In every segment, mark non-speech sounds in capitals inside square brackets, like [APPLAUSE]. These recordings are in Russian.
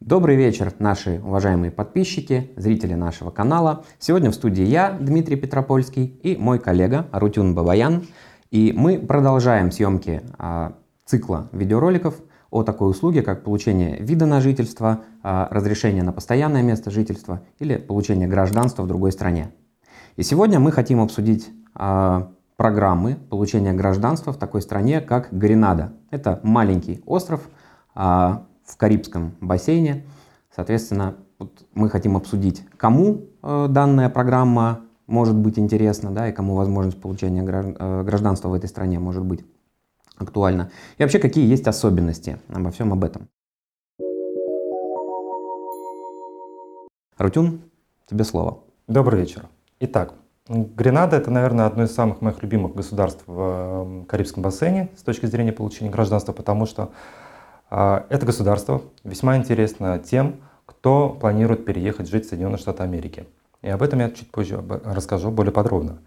Добрый вечер, наши уважаемые подписчики, зрители нашего канала. Сегодня в студии я, Дмитрий Петропольский, и мой коллега Арутюн Бабаян. И мы продолжаем съемки а, цикла видеороликов о такой услуге, как получение вида на жительство, а, разрешение на постоянное место жительства или получение гражданства в другой стране. И сегодня мы хотим обсудить а, программы получения гражданства в такой стране, как Гренада. Это маленький остров а, в Карибском бассейне. Соответственно, вот мы хотим обсудить, кому э, данная программа может быть интересна, да, и кому возможность получения э, гражданства в этой стране может быть актуальна. И вообще, какие есть особенности обо всем об этом. Рутюн, тебе слово. Добрый вечер. Итак, Гренада — это, наверное, одно из самых моих любимых государств в эм, Карибском бассейне с точки зрения получения гражданства, потому что это государство весьма интересно тем, кто планирует переехать жить в Соединенные Штаты Америки. И об этом я чуть позже расскажу более подробно.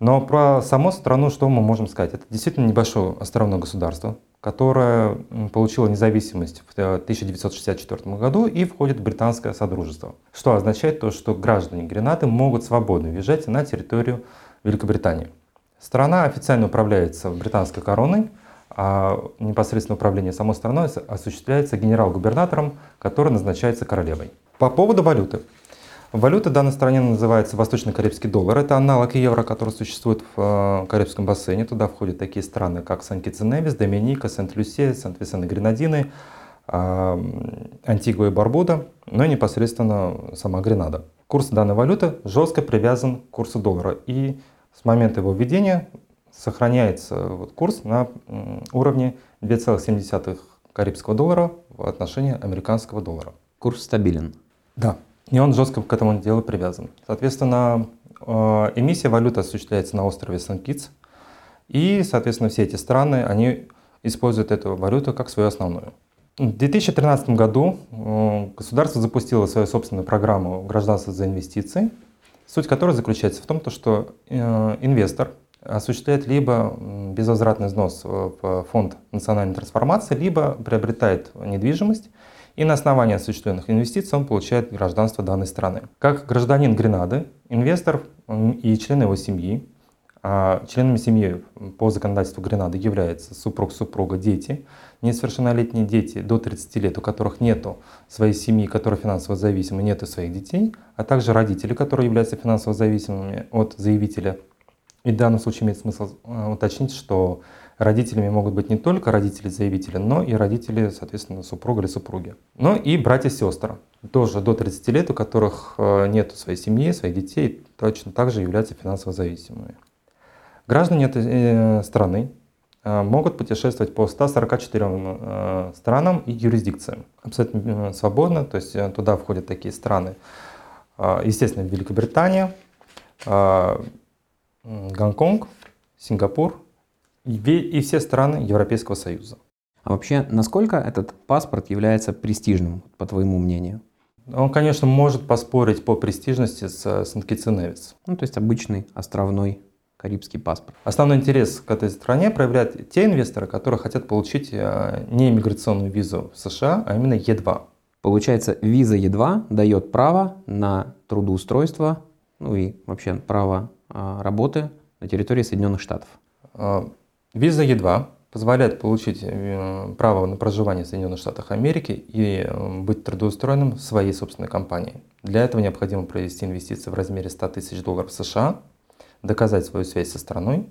Но про саму страну что мы можем сказать? Это действительно небольшое островное государство, которое получило независимость в 1964 э, году и входит в британское содружество. Что означает то, что граждане Гренады могут свободно въезжать на территорию Великобритании. Страна официально управляется британской короной, а непосредственно управление самой страной осуществляется генерал-губернатором, который назначается королевой. По поводу валюты. Валюта данной стране называется восточно-карибский доллар. Это аналог евро, который существует в э, Карибском бассейне. Туда входят такие страны, как Сан-Китс-Невис, Доминика, Сент-Люсия, Сент-Висен и Гренадины, Антигуа и Барбуда, но и непосредственно сама Гренада. Курс данной валюты жестко привязан к курсу доллара. И с момента его введения сохраняется вот курс на уровне 2,7 карибского доллара в отношении американского доллара. Курс стабилен. Да. И он жестко к этому делу привязан. Соответственно, э, эмиссия валюты осуществляется на острове Сан-Китс. И, соответственно, все эти страны, они используют эту валюту как свою основную. В 2013 году э, государство запустило свою собственную программу гражданства за инвестиции, суть которой заключается в том, что э, инвестор осуществляет либо безвозвратный взнос в фонд национальной трансформации, либо приобретает недвижимость и на основании осуществленных инвестиций он получает гражданство данной страны. Как гражданин Гренады, инвестор и члены его семьи, а членами семьи по законодательству Гренады являются супруг, супруга, дети, несовершеннолетние дети до 30 лет, у которых нет своей семьи, которые финансово зависимы, нет своих детей, а также родители, которые являются финансово зависимыми от заявителя. И в данном случае имеет смысл э, уточнить, что Родителями могут быть не только родители заявителя, но и родители, соответственно, супруга или супруги. Ну и братья сестры, тоже до 30 лет, у которых э, нет своей семьи, своих детей, точно так же являются финансово зависимыми. Граждане этой э, страны могут путешествовать по 144 странам и юрисдикциям. Абсолютно свободно, то есть туда входят такие страны, естественно, Великобритания, Гонконг, Сингапур, и все страны Европейского Союза. А вообще, насколько этот паспорт является престижным, по твоему мнению? Он, конечно, может поспорить по престижности с Сент-Китс Ну, то есть обычный островной карибский паспорт. Основной интерес к этой стране проявляют те инвесторы, которые хотят получить э, не иммиграционную визу в США, а именно Е2. Получается, виза Е2 дает право на трудоустройство, ну и вообще право а, работы на территории Соединенных Штатов. А, Виза Е2 позволяет получить э, право на проживание в Соединенных Штатах Америки и э, быть трудоустроенным в своей собственной компании. Для этого необходимо провести инвестиции в размере 100 тысяч долларов США, доказать свою связь со страной,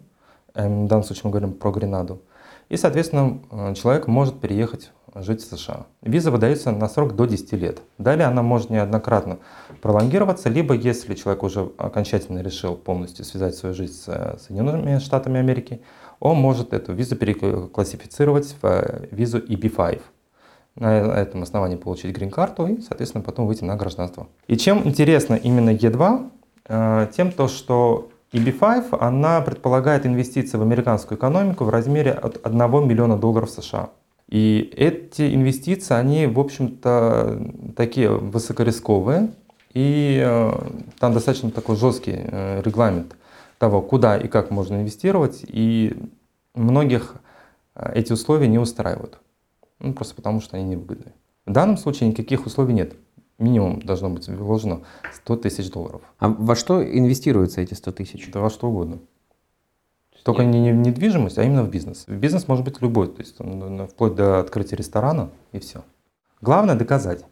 эм, в данном случае мы говорим про Гренаду, и, соответственно, э, человек может переехать жить в США. Виза выдается на срок до 10 лет. Далее она может неоднократно пролонгироваться, либо если человек уже окончательно решил полностью связать свою жизнь с Соединенными Штатами Америки, он может эту визу переклассифицировать в э, визу EB5. На этом основании получить грин-карту и, соответственно, потом выйти на гражданство. И чем интересно именно E2, э, тем то, что EB5, она предполагает инвестиции в американскую экономику в размере от 1 миллиона долларов США. И эти инвестиции, они, в общем-то, такие высокорисковые, и э, там достаточно такой жесткий регламент того, куда и как можно инвестировать, и многих э, эти условия не устраивают. Ну, просто потому, что они невыгодны. В данном случае никаких условий нет. Минимум должно быть вложено 100 тысяч долларов. А во что инвестируются эти 100 тысяч? Да во что угодно. Только не в недвижимость, а именно в бизнес. Бизнес может быть любой, то есть вплоть до открытия ресторана и все. Главное доказать,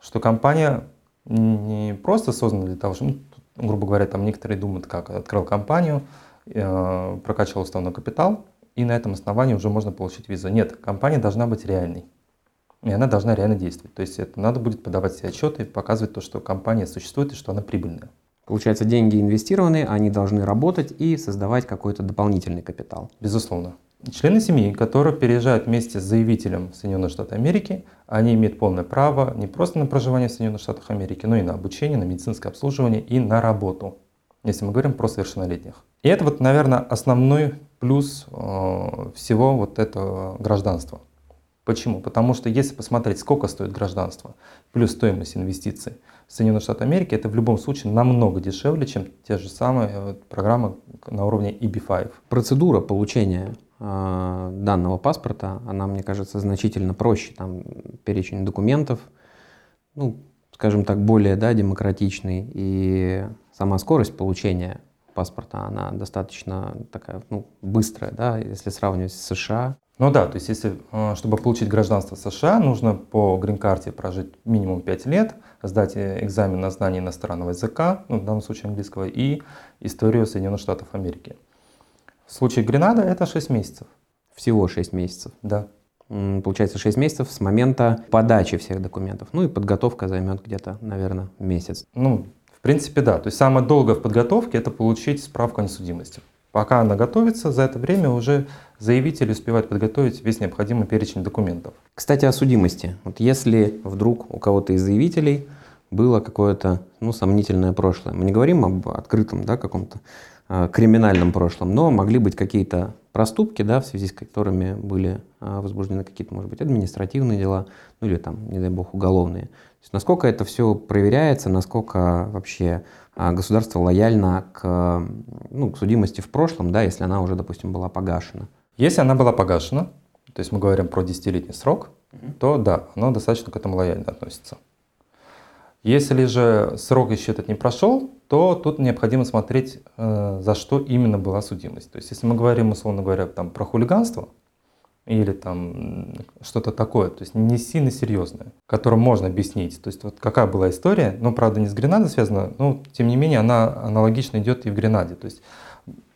что компания не просто создана для того, чтобы, ну, грубо говоря, там некоторые думают, как открыл компанию, э, прокачивал уставной капитал, и на этом основании уже можно получить визу. Нет, компания должна быть реальной. И она должна реально действовать. То есть это надо будет подавать все отчеты и показывать то, что компания существует и что она прибыльная. Получается, деньги инвестированы, они должны работать и создавать какой-то дополнительный капитал. Безусловно. Члены семьи, которые переезжают вместе с заявителем в Соединенные Штаты Америки, они имеют полное право не просто на проживание в Соединенных Штатах Америки, но и на обучение, на медицинское обслуживание и на работу, если мы говорим про совершеннолетних. И это вот, наверное, основной плюс э, всего вот этого гражданства. Почему? Потому что если посмотреть, сколько стоит гражданство, плюс стоимость инвестиций в Соединенные Штаты Америки, это в любом случае намного дешевле, чем те же самые э, программы на уровне EB5. Процедура получения э, данного паспорта, она, мне кажется, значительно проще. Там перечень документов, ну, скажем так, более да, демократичный. И сама скорость получения паспорта, она достаточно такая, ну, быстрая, да, если сравнивать с США. Ну да, то есть если, э, чтобы получить гражданство США, нужно по грин-карте прожить минимум 5 лет, сдать э, экзамен на знание иностранного языка, ну, в данном случае английского, и историю Соединенных Штатов Америки. В случае Гренады это 6 месяцев. Всего 6 месяцев? Да. Получается 6 месяцев с момента подачи всех документов. Ну и подготовка займет где-то, наверное, месяц. Ну, в принципе, да. То есть самое долгое в подготовке это получить справку о несудимости. Пока она готовится, за это время уже заявитель успевает подготовить весь необходимый перечень документов. Кстати, о судимости. Вот если вдруг у кого-то из заявителей было какое-то ну, сомнительное прошлое, мы не говорим об открытом да, каком-то криминальном прошлом, но могли быть какие-то проступки, да, в связи с которыми были э, возбуждены какие-то, может быть, административные дела, ну или там, не дай бог, уголовные. То есть насколько это все проверяется, насколько вообще а государство лояльно к, ну, к судимости в прошлом, да, если она уже, допустим, была погашена. Если она была погашена, то есть мы говорим про десятилетний срок, угу. то да, оно достаточно к этому лояльно относится. Если же срок еще этот не прошел, то тут необходимо смотреть, э, за что именно была судимость. То есть если мы говорим, условно говоря, там, про хулиганство, или там что-то такое, то есть не сильно серьезное, которое можно объяснить. То есть вот какая была история, но правда не с Гренадой связана, но тем не менее она аналогично идет и в Гренаде. То есть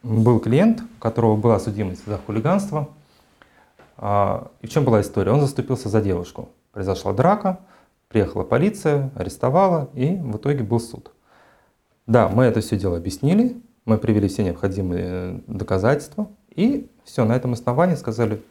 был клиент, у которого была судимость за хулиганство, а, и в чем была история? Он заступился за девушку. Произошла драка, приехала полиция, арестовала, и в итоге был суд. Да, мы это все дело объяснили, мы привели все необходимые доказательства, и все, на этом основании сказали,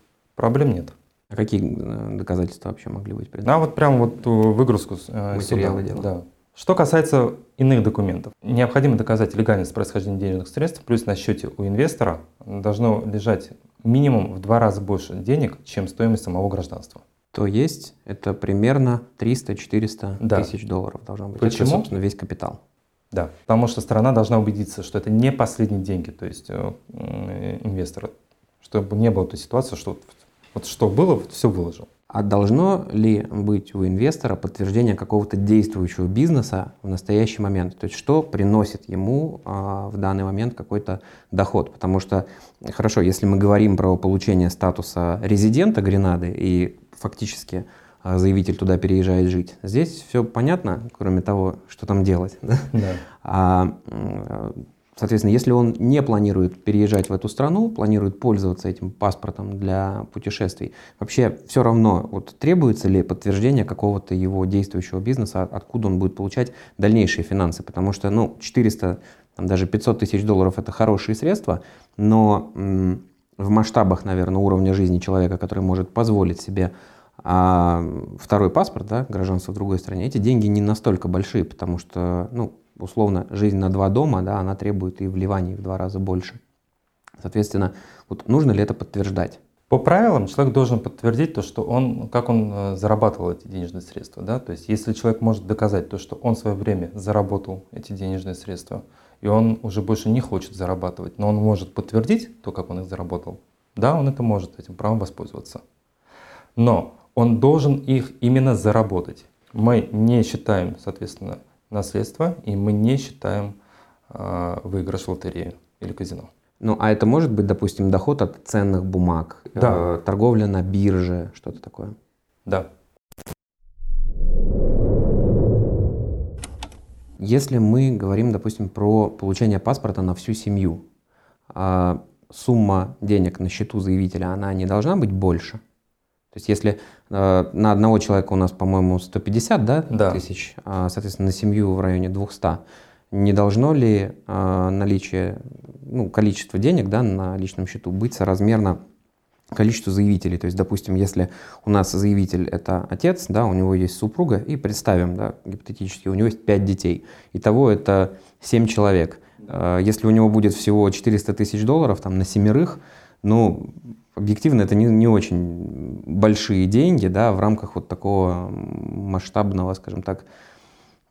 Проблем нет. А какие э, доказательства вообще могли быть предъявлены? А вот прям вот выгрузку э, материала дела. Да. Что касается иных документов, необходимо доказать легальность происхождения денежных средств, плюс на счете у инвестора должно лежать минимум в два раза больше денег, чем стоимость самого гражданства. То есть это примерно 300-400 да. тысяч долларов должно быть. Почему? Это, собственно, весь капитал. Да, потому что сторона должна убедиться, что это не последние деньги, то есть э, инвестора, чтобы не было той ситуации, что вот что было, вот все выложил. А должно ли быть у инвестора подтверждение какого-то действующего бизнеса в настоящий момент? То есть что приносит ему а, в данный момент какой-то доход? Потому что, хорошо, если мы говорим про получение статуса резидента Гренады и фактически а, заявитель туда переезжает жить, здесь все понятно, кроме того, что там делать. Да? Да. А, Соответственно, если он не планирует переезжать в эту страну, планирует пользоваться этим паспортом для путешествий, вообще все равно вот, требуется ли подтверждение какого-то его действующего бизнеса, откуда он будет получать дальнейшие финансы. Потому что ну, 400, там, даже 500 тысяч долларов это хорошие средства, но в масштабах, наверное, уровня жизни человека, который может позволить себе а второй паспорт, да, гражданство в другой стране, эти деньги не настолько большие, потому что ну, условно, жизнь на два дома, да, она требует и вливаний в два раза больше. Соответственно, вот нужно ли это подтверждать? По правилам человек должен подтвердить то, что он, как он э, зарабатывал эти денежные средства. Да? То есть если человек может доказать то, что он в свое время заработал эти денежные средства, и он уже больше не хочет зарабатывать, но он может подтвердить то, как он их заработал, да, он это может этим правом воспользоваться. Но он должен их именно заработать. Мы не считаем, соответственно, наследство, и мы не считаем э, выигрыш в лотерею или казино. Ну, а это может быть, допустим, доход от ценных бумаг, да. э, торговля на бирже, что-то такое? Да. Если мы говорим, допустим, про получение паспорта на всю семью, а сумма денег на счету заявителя, она не должна быть больше? То есть если э, на одного человека у нас, по-моему, 150 да, да. тысяч, а, соответственно, на семью в районе 200, не должно ли э, наличие, ну, количество денег да, на личном счету быть соразмерно количеству заявителей. То есть, допустим, если у нас заявитель это отец, да, у него есть супруга, и представим, да, гипотетически, у него есть 5 детей. Итого это 7 человек. Да. Если у него будет всего 400 тысяч долларов там, на семерых, ну, объективно это не, не очень большие деньги да, в рамках вот такого масштабного, скажем так,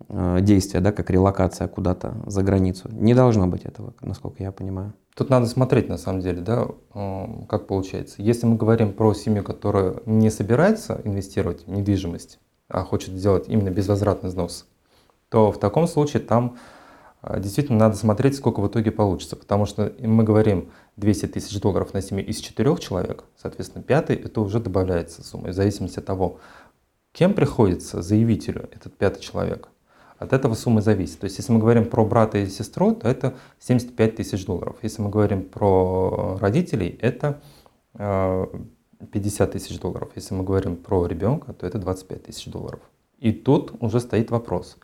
действия, да, как релокация куда-то за границу. Не должно быть этого, насколько я понимаю. Тут надо смотреть, на самом деле, да, э, как получается. Если мы говорим про семью, которая не собирается инвестировать в недвижимость, а хочет сделать именно безвозвратный взнос, то в таком случае там э, действительно надо смотреть, сколько в итоге получится. Потому что мы говорим 200 тысяч долларов на семью из четырех человек, соответственно, пятый, это уже добавляется сумма, в зависимости от того, кем приходится заявителю этот пятый человек – от этого сумма зависит. То есть, если мы говорим про брата и сестру, то это 75 тысяч долларов. Если мы говорим про родителей, это 50 э, тысяч долларов. Если мы говорим про ребенка, то это 25 тысяч долларов. И тут уже стоит вопрос.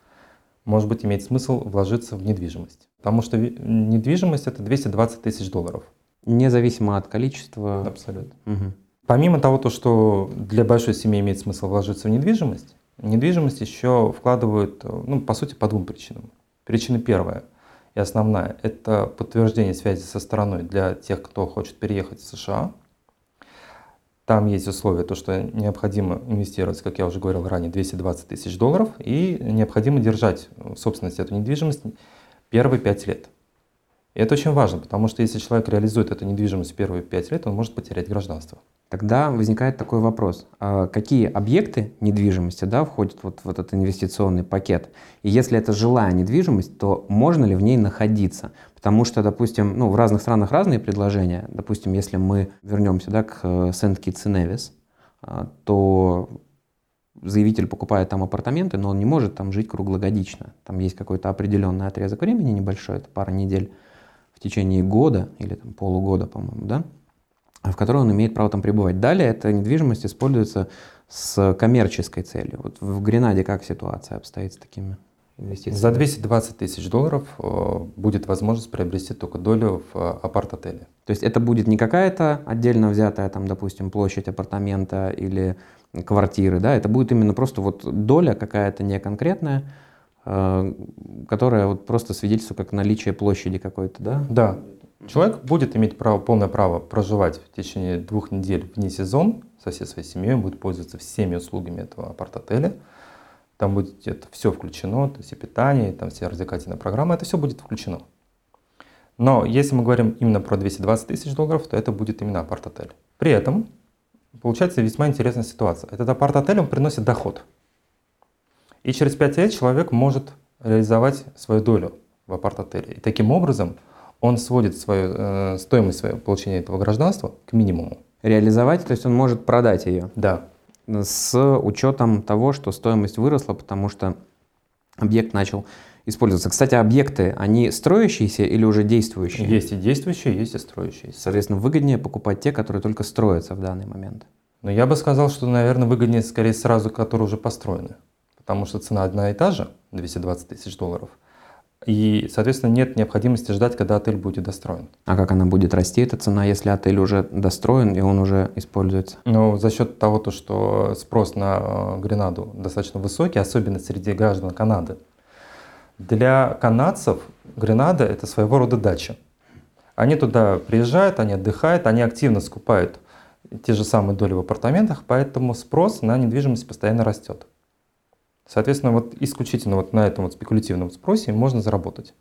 Может быть, имеет смысл вложиться в недвижимость. Потому что недвижимость это 220 тысяч долларов. Независимо от количества. Абсолютно. Угу. Помимо того, то, что для большой семьи имеет смысл вложиться в недвижимость, Недвижимость еще вкладывают, ну, по сути, по двум причинам. Причина первая и основная – это подтверждение связи со страной для тех, кто хочет переехать в США. Там есть условие, то, что необходимо инвестировать, как я уже говорил ранее, 220 тысяч долларов, и необходимо держать в собственности эту недвижимость первые пять лет. И это очень важно, потому что если человек реализует эту недвижимость первые пять лет, он может потерять гражданство. Тогда возникает такой вопрос. А какие объекты недвижимости да, входят вот в этот инвестиционный пакет? И если это жилая недвижимость, то можно ли в ней находиться? Потому что, допустим, ну, в разных странах разные предложения. Допустим, если мы вернемся да, к Сент-Китс и Невис, то заявитель покупает там апартаменты, но он не может там жить круглогодично. Там есть какой-то определенный отрезок времени небольшой, это пара недель в течение года или там, полугода, по-моему, да, в которой он имеет право там пребывать. Далее эта недвижимость используется с коммерческой целью. Вот в Гренаде как ситуация обстоит с такими инвестициями? За 220 тысяч долларов э, будет возможность приобрести только долю в э, апарт-отеле. То есть это будет не какая-то отдельно взятая, там, допустим, площадь апартамента или квартиры, да, это будет именно просто вот доля какая-то не конкретная, Э, которая вот просто свидетельствует как наличие площади какой-то, да? Да. Человек будет иметь право, полное право проживать в течение двух недель вне сезон со всей своей семьей, он будет пользоваться всеми услугами этого апарт-отеля. Там будет это все включено, то есть и питание, и там все развлекательные программы, это все будет включено. Но если мы говорим именно про 220 тысяч долларов, то это будет именно апарт-отель. При этом получается весьма интересная ситуация. Этот апарт-отель, он приносит доход – и через 5 лет человек может реализовать свою долю в апарт-отеле. И таким образом он сводит свою, э, стоимость своего получения этого гражданства к минимуму. Реализовать, то есть он может продать ее? Да. С учетом того, что стоимость выросла, потому что объект начал использоваться. Кстати, объекты, они строящиеся или уже действующие? Есть и действующие, есть и строящиеся. Соответственно, выгоднее покупать те, которые только строятся в данный момент. Но я бы сказал, что, наверное, выгоднее скорее сразу, которые уже построены потому что цена одна и та же, 220 тысяч долларов, и, соответственно, нет необходимости ждать, когда отель будет достроен. А как она будет расти, эта цена, если отель уже достроен и он уже используется? Ну, за счет того, то, что спрос на э, Гренаду достаточно высокий, особенно среди граждан Канады. Для канадцев Гренада – это своего рода дача. Они туда приезжают, они отдыхают, они активно скупают те же самые доли в апартаментах, поэтому спрос на недвижимость постоянно растет. Соответственно, вот исключительно вот на этом вот спекулятивном спросе можно заработать.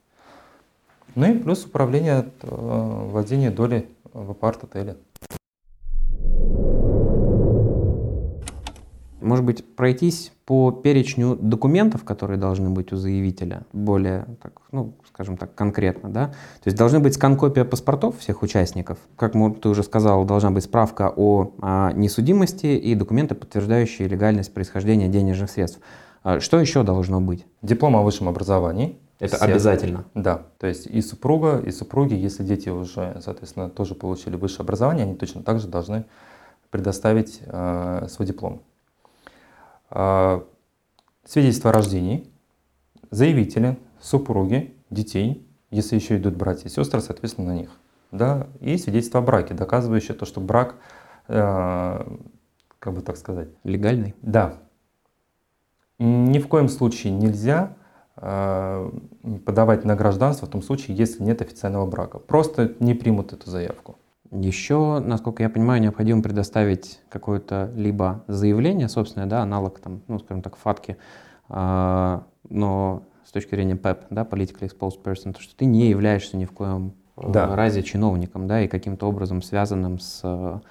Ну и плюс управление от э, долей в апарт-отеле. может быть, пройтись по перечню документов, которые должны быть у заявителя, более, так, ну, скажем так, конкретно, да? То есть должны быть скан-копия паспортов всех участников. Как ты уже сказал, должна быть справка о, о несудимости и документы, подтверждающие легальность происхождения денежных средств. А что еще должно быть? Диплом о высшем образовании. Это Все. обязательно? Да. То есть и супруга, и супруги, если дети уже, соответственно, тоже получили высшее образование, они точно так же должны предоставить э, свой диплом. Э, свидетельство о рождении, заявители, супруги, детей, если еще идут братья и сестры, соответственно, на них. Да? И свидетельство о браке, доказывающее то, что брак, э, как бы так сказать... Легальный? Да. Ни в коем случае нельзя э, подавать на гражданство в том случае, если нет официального брака. Просто не примут эту заявку. Еще, насколько я понимаю, необходимо предоставить какое-то либо заявление собственное, да, аналог, там, ну, скажем так, фатки, э, но с точки зрения ПЭП, да, Political Exposed Person, то, что ты не являешься ни в коем э, да. разе чиновником, да, и каким-то образом связанным с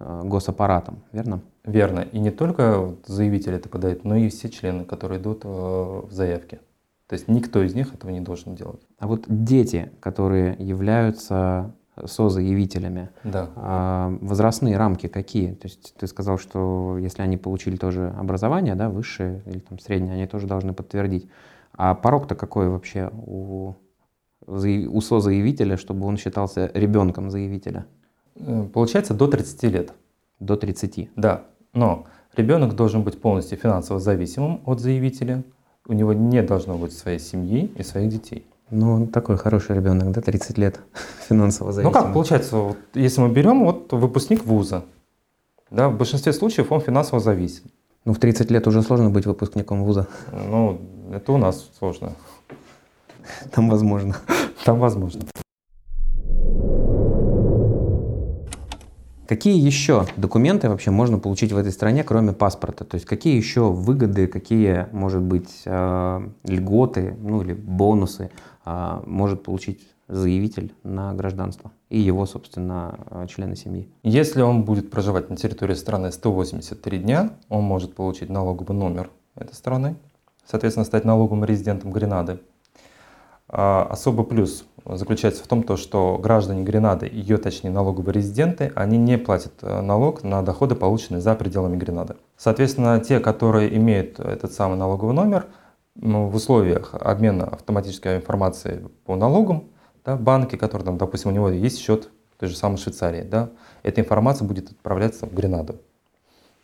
госаппаратом, верно? Верно. И не только заявитель это подает, но и все члены, которые идут э, в заявке. То есть никто из них этого не должен делать. А вот дети, которые являются созаявителями, да. а, возрастные рамки какие? То есть ты сказал, что если они получили тоже образование, да, высшее или там среднее, они тоже должны подтвердить. А порог-то какой вообще у, у созаявителя, чтобы он считался ребенком заявителя? Э, получается до 30 лет. До 30? Да. Но ребенок должен быть полностью финансово зависимым от заявителя. У него не должно быть своей семьи и своих детей. Ну, он такой хороший ребенок, да, 30 лет [LAUGHS] финансово зависимый. Ну как, получается, вот, если мы берем вот выпускник вуза, да, в большинстве случаев он финансово зависим. Ну, в 30 лет уже сложно быть выпускником вуза. Ну, это у нас сложно. Там возможно. Там возможно. Какие еще документы вообще можно получить в этой стране, кроме паспорта? То есть какие еще выгоды, какие, может быть, э, льготы, ну или бонусы э, может получить заявитель на гражданство и его, собственно, э, члены семьи? Если он будет проживать на территории страны 183 дня, он может получить налоговый номер этой страны, соответственно, стать налоговым резидентом Гренады. А особый плюс заключается в том, то, что граждане Гренады, ее точнее налоговые резиденты, они не платят э, налог на доходы, полученные за пределами Гренады. Соответственно, те, которые имеют этот самый налоговый номер, в условиях обмена автоматической информацией по налогам, да, банки, которые там, допустим, у него есть счет в той же самой Швейцарии, да, эта информация будет отправляться в Гренаду.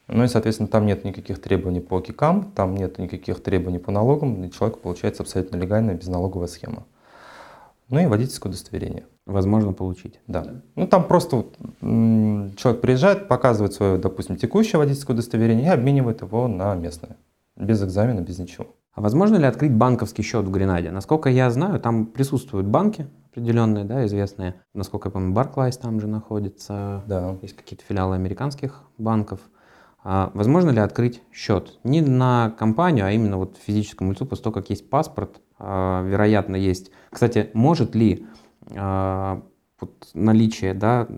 Ну и, соответственно, там нет никаких требований по КИКам, там нет никаких требований по налогам, и человек получается абсолютно легальная безналоговая схема. Ну и водительское удостоверение. Возможно получить. Да. Ну там просто человек приезжает, показывает свое, допустим, текущее водительское удостоверение и обменивает его на местное. Без экзамена, без ничего. А возможно ли открыть банковский счет в Гренаде? Насколько я знаю, там присутствуют банки определенные, да, известные. Насколько я помню, Barclays там же находится. Да. Есть какие-то филиалы американских банков. А возможно ли открыть счет? Не на компанию, а именно вот физическому лицу, после того, как есть паспорт, а, вероятно, есть. Кстати, может ли а, вот наличие, да,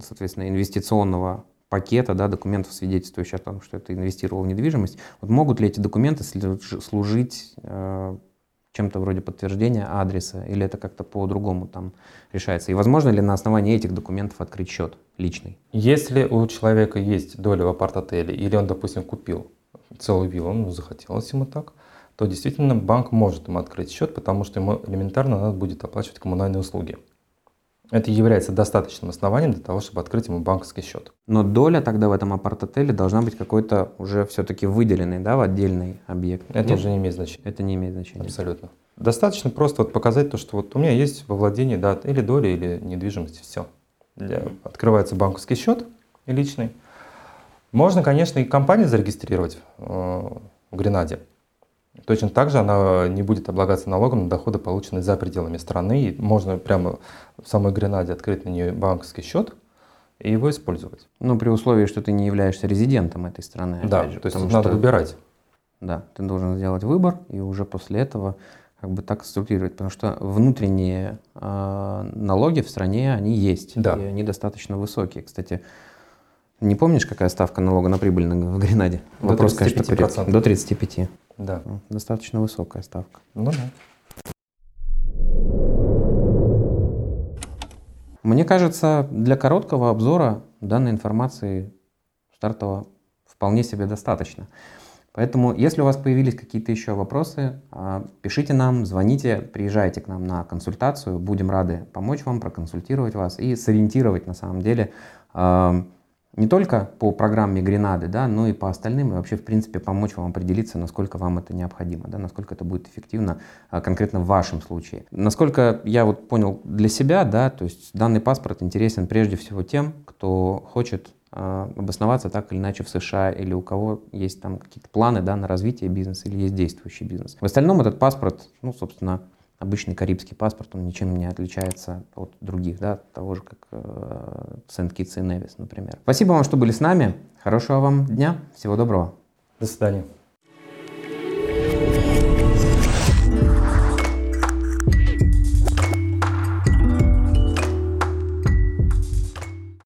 соответственно, инвестиционного пакета, да, документов, свидетельствующих о том, что это инвестировал в недвижимость, вот могут ли эти документы служить чем-то вроде подтверждения адреса, или это как-то по-другому там решается? И возможно ли на основании этих документов открыть счет личный? Если у человека есть доля в апарт-отеле, или он, допустим, купил целую виллу, ну, захотелось ему так, то действительно банк может ему открыть счет, потому что ему элементарно надо будет оплачивать коммунальные услуги. Это является достаточным основанием для того, чтобы открыть ему банковский счет. Но доля тогда в этом апарт-отеле должна быть какой-то уже все-таки выделенный, да, в отдельный объект. Это Нет? уже не имеет значения. Это не имеет значения. Абсолютно. Достаточно просто вот показать то, что вот у меня есть во владении да, или доля, или недвижимость, все. Для... Открывается банковский счет личный. Можно, конечно, и компанию зарегистрировать э, в Гренаде. Точно так же она не будет облагаться налогом на доходы, полученные за пределами страны. И можно прямо в самой Гренаде открыть на нее банковский счет и его использовать. Ну, при условии, что ты не являешься резидентом этой страны. Да, же, то есть надо что, выбирать. Да, ты должен сделать выбор, и уже после этого как бы так структурировать, потому что внутренние э, налоги в стране, они есть, да. и они достаточно высокие. Кстати, Не помнишь, какая ставка налога на прибыль в Гренаде? До Вопрос, 35%. конечно, придет. До 35. Да. Достаточно высокая ставка. Ну да. Мне кажется, для короткого обзора данной информации стартового вполне себе достаточно. Поэтому, если у вас появились какие-то еще вопросы, а, пишите нам, звоните, приезжайте к нам на консультацию. Будем рады помочь вам, проконсультировать вас и сориентировать на самом деле а, не только по программе Гренады, да, но и по остальным, и вообще, в принципе, помочь вам определиться, насколько вам это необходимо, да, насколько это будет эффективно а, конкретно в вашем случае. Насколько я вот понял для себя, да, то есть данный паспорт интересен прежде всего тем, кто хочет а, обосноваться так или иначе в США, или у кого есть там какие-то планы да, на развитие бизнеса, или есть действующий бизнес. В остальном этот паспорт, ну, собственно, обычный карибский паспорт, он ничем не отличается от других, да, того же, как э, Сент-Китс и Невис, например. Спасибо вам, что были с нами. Хорошего вам дня. Всего доброго. До свидания.